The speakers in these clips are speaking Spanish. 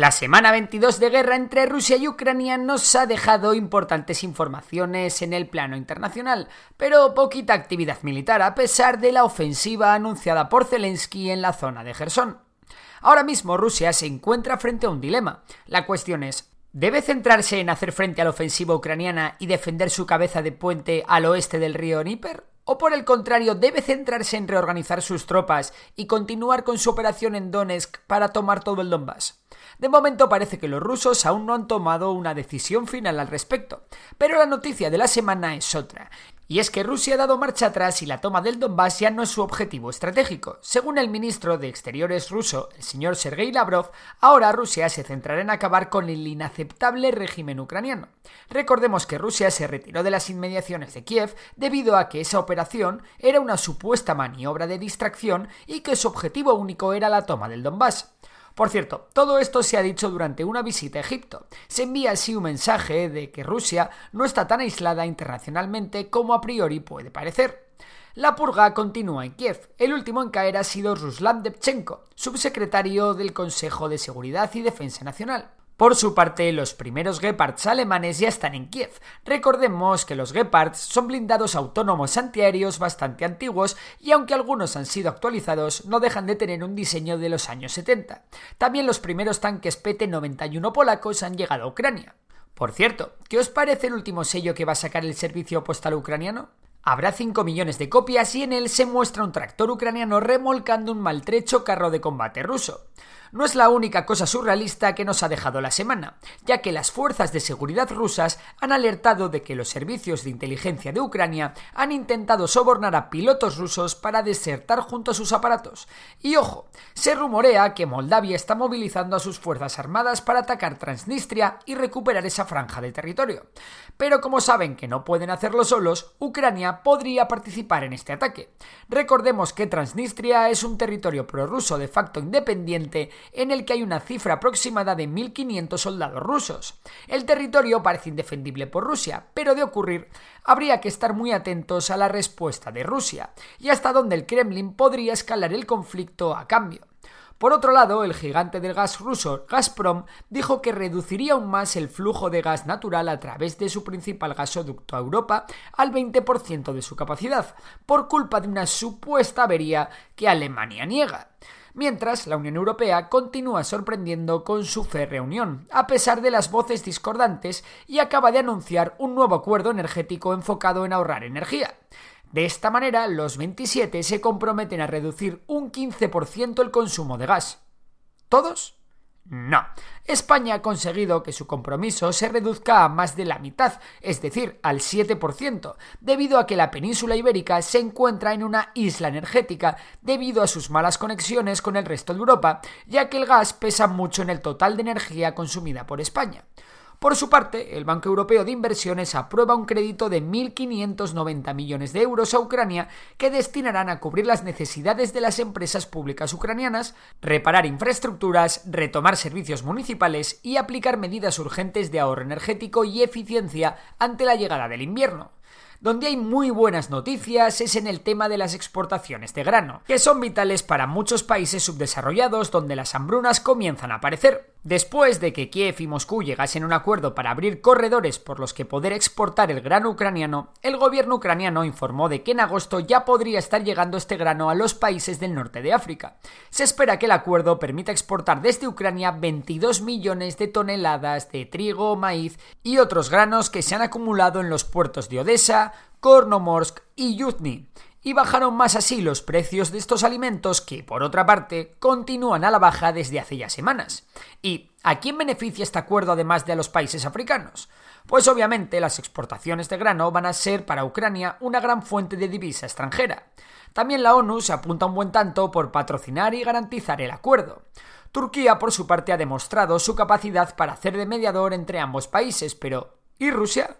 La semana 22 de guerra entre Rusia y Ucrania nos ha dejado importantes informaciones en el plano internacional, pero poquita actividad militar a pesar de la ofensiva anunciada por Zelensky en la zona de Gerson. Ahora mismo Rusia se encuentra frente a un dilema. La cuestión es, ¿Debe centrarse en hacer frente a la ofensiva ucraniana y defender su cabeza de puente al oeste del río Níper? ¿O por el contrario, debe centrarse en reorganizar sus tropas y continuar con su operación en Donetsk para tomar todo el Donbass? De momento parece que los rusos aún no han tomado una decisión final al respecto, pero la noticia de la semana es otra, y es que Rusia ha dado marcha atrás y la toma del Donbass ya no es su objetivo estratégico. Según el ministro de Exteriores ruso, el señor Sergei Lavrov, ahora Rusia se centrará en acabar con el inaceptable régimen ucraniano. Recordemos que Rusia se retiró de las inmediaciones de Kiev debido a que esa operación era una supuesta maniobra de distracción y que su objetivo único era la toma del Donbass. Por cierto, todo esto se ha dicho durante una visita a Egipto. Se envía así un mensaje de que Rusia no está tan aislada internacionalmente como a priori puede parecer. La purga continúa en Kiev. El último en caer ha sido Ruslan Debchenko, subsecretario del Consejo de Seguridad y Defensa Nacional. Por su parte, los primeros Gepards alemanes ya están en Kiev. Recordemos que los Gepards son blindados autónomos antiaéreos bastante antiguos y aunque algunos han sido actualizados, no dejan de tener un diseño de los años 70. También los primeros tanques PT-91 polacos han llegado a Ucrania. Por cierto, ¿qué os parece el último sello que va a sacar el servicio postal ucraniano? Habrá 5 millones de copias y en él se muestra un tractor ucraniano remolcando un maltrecho carro de combate ruso no es la única cosa surrealista que nos ha dejado la semana, ya que las fuerzas de seguridad rusas han alertado de que los servicios de inteligencia de Ucrania han intentado sobornar a pilotos rusos para desertar junto a sus aparatos. Y ojo, se rumorea que Moldavia está movilizando a sus fuerzas armadas para atacar Transnistria y recuperar esa franja de territorio. Pero como saben que no pueden hacerlo solos, Ucrania podría participar en este ataque. Recordemos que Transnistria es un territorio prorruso de facto independiente en el que hay una cifra aproximada de 1.500 soldados rusos. El territorio parece indefendible por Rusia, pero de ocurrir habría que estar muy atentos a la respuesta de Rusia y hasta dónde el Kremlin podría escalar el conflicto a cambio. Por otro lado, el gigante del gas ruso Gazprom dijo que reduciría aún más el flujo de gas natural a través de su principal gasoducto a Europa al 20% de su capacidad, por culpa de una supuesta avería que Alemania niega mientras la Unión Europea continúa sorprendiendo con su reunión, a pesar de las voces discordantes, y acaba de anunciar un nuevo acuerdo energético enfocado en ahorrar energía. De esta manera, los 27 se comprometen a reducir un 15% el consumo de gas. ¿Todos? No. España ha conseguido que su compromiso se reduzca a más de la mitad, es decir, al 7%, debido a que la península ibérica se encuentra en una isla energética debido a sus malas conexiones con el resto de Europa, ya que el gas pesa mucho en el total de energía consumida por España. Por su parte, el Banco Europeo de Inversiones aprueba un crédito de 1.590 millones de euros a Ucrania que destinarán a cubrir las necesidades de las empresas públicas ucranianas, reparar infraestructuras, retomar servicios municipales y aplicar medidas urgentes de ahorro energético y eficiencia ante la llegada del invierno. Donde hay muy buenas noticias es en el tema de las exportaciones de grano, que son vitales para muchos países subdesarrollados donde las hambrunas comienzan a aparecer. Después de que Kiev y Moscú llegasen a un acuerdo para abrir corredores por los que poder exportar el grano ucraniano, el gobierno ucraniano informó de que en agosto ya podría estar llegando este grano a los países del norte de África. Se espera que el acuerdo permita exportar desde Ucrania 22 millones de toneladas de trigo, maíz y otros granos que se han acumulado en los puertos de Odessa, Kornomorsk y Yuzhny y bajaron más así los precios de estos alimentos que, por otra parte, continúan a la baja desde hace ya semanas. ¿Y a quién beneficia este acuerdo además de a los países africanos? Pues obviamente las exportaciones de grano van a ser para Ucrania una gran fuente de divisa extranjera. También la ONU se apunta un buen tanto por patrocinar y garantizar el acuerdo. Turquía, por su parte, ha demostrado su capacidad para hacer de mediador entre ambos países, pero ¿y Rusia?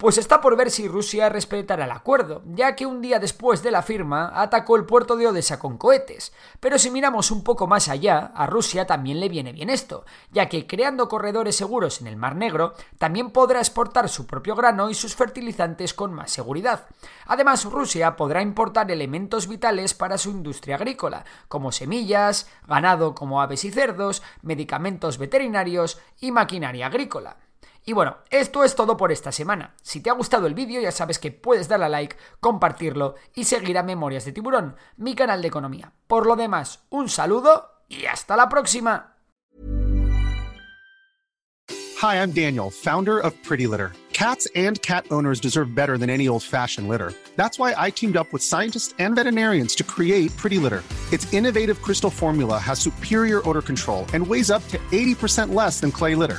Pues está por ver si Rusia respetará el acuerdo, ya que un día después de la firma atacó el puerto de Odessa con cohetes. Pero si miramos un poco más allá, a Rusia también le viene bien esto, ya que creando corredores seguros en el Mar Negro, también podrá exportar su propio grano y sus fertilizantes con más seguridad. Además, Rusia podrá importar elementos vitales para su industria agrícola, como semillas, ganado como aves y cerdos, medicamentos veterinarios y maquinaria agrícola. Y bueno, esto es todo por esta semana. Si te ha gustado el vídeo ya sabes que puedes darle a like, compartirlo y seguir a Memorias de Tiburón, mi canal de economía. Por lo demás, un saludo y hasta la próxima. Hi, I'm Daniel, founder of Pretty Litter. Cats and cat owners deserve better than any old-fashioned litter. That's why I teamed up with scientists and veterinarians to create Pretty Litter. Its innovative crystal formula has superior odor control and weighs up to 80% less than clay litter.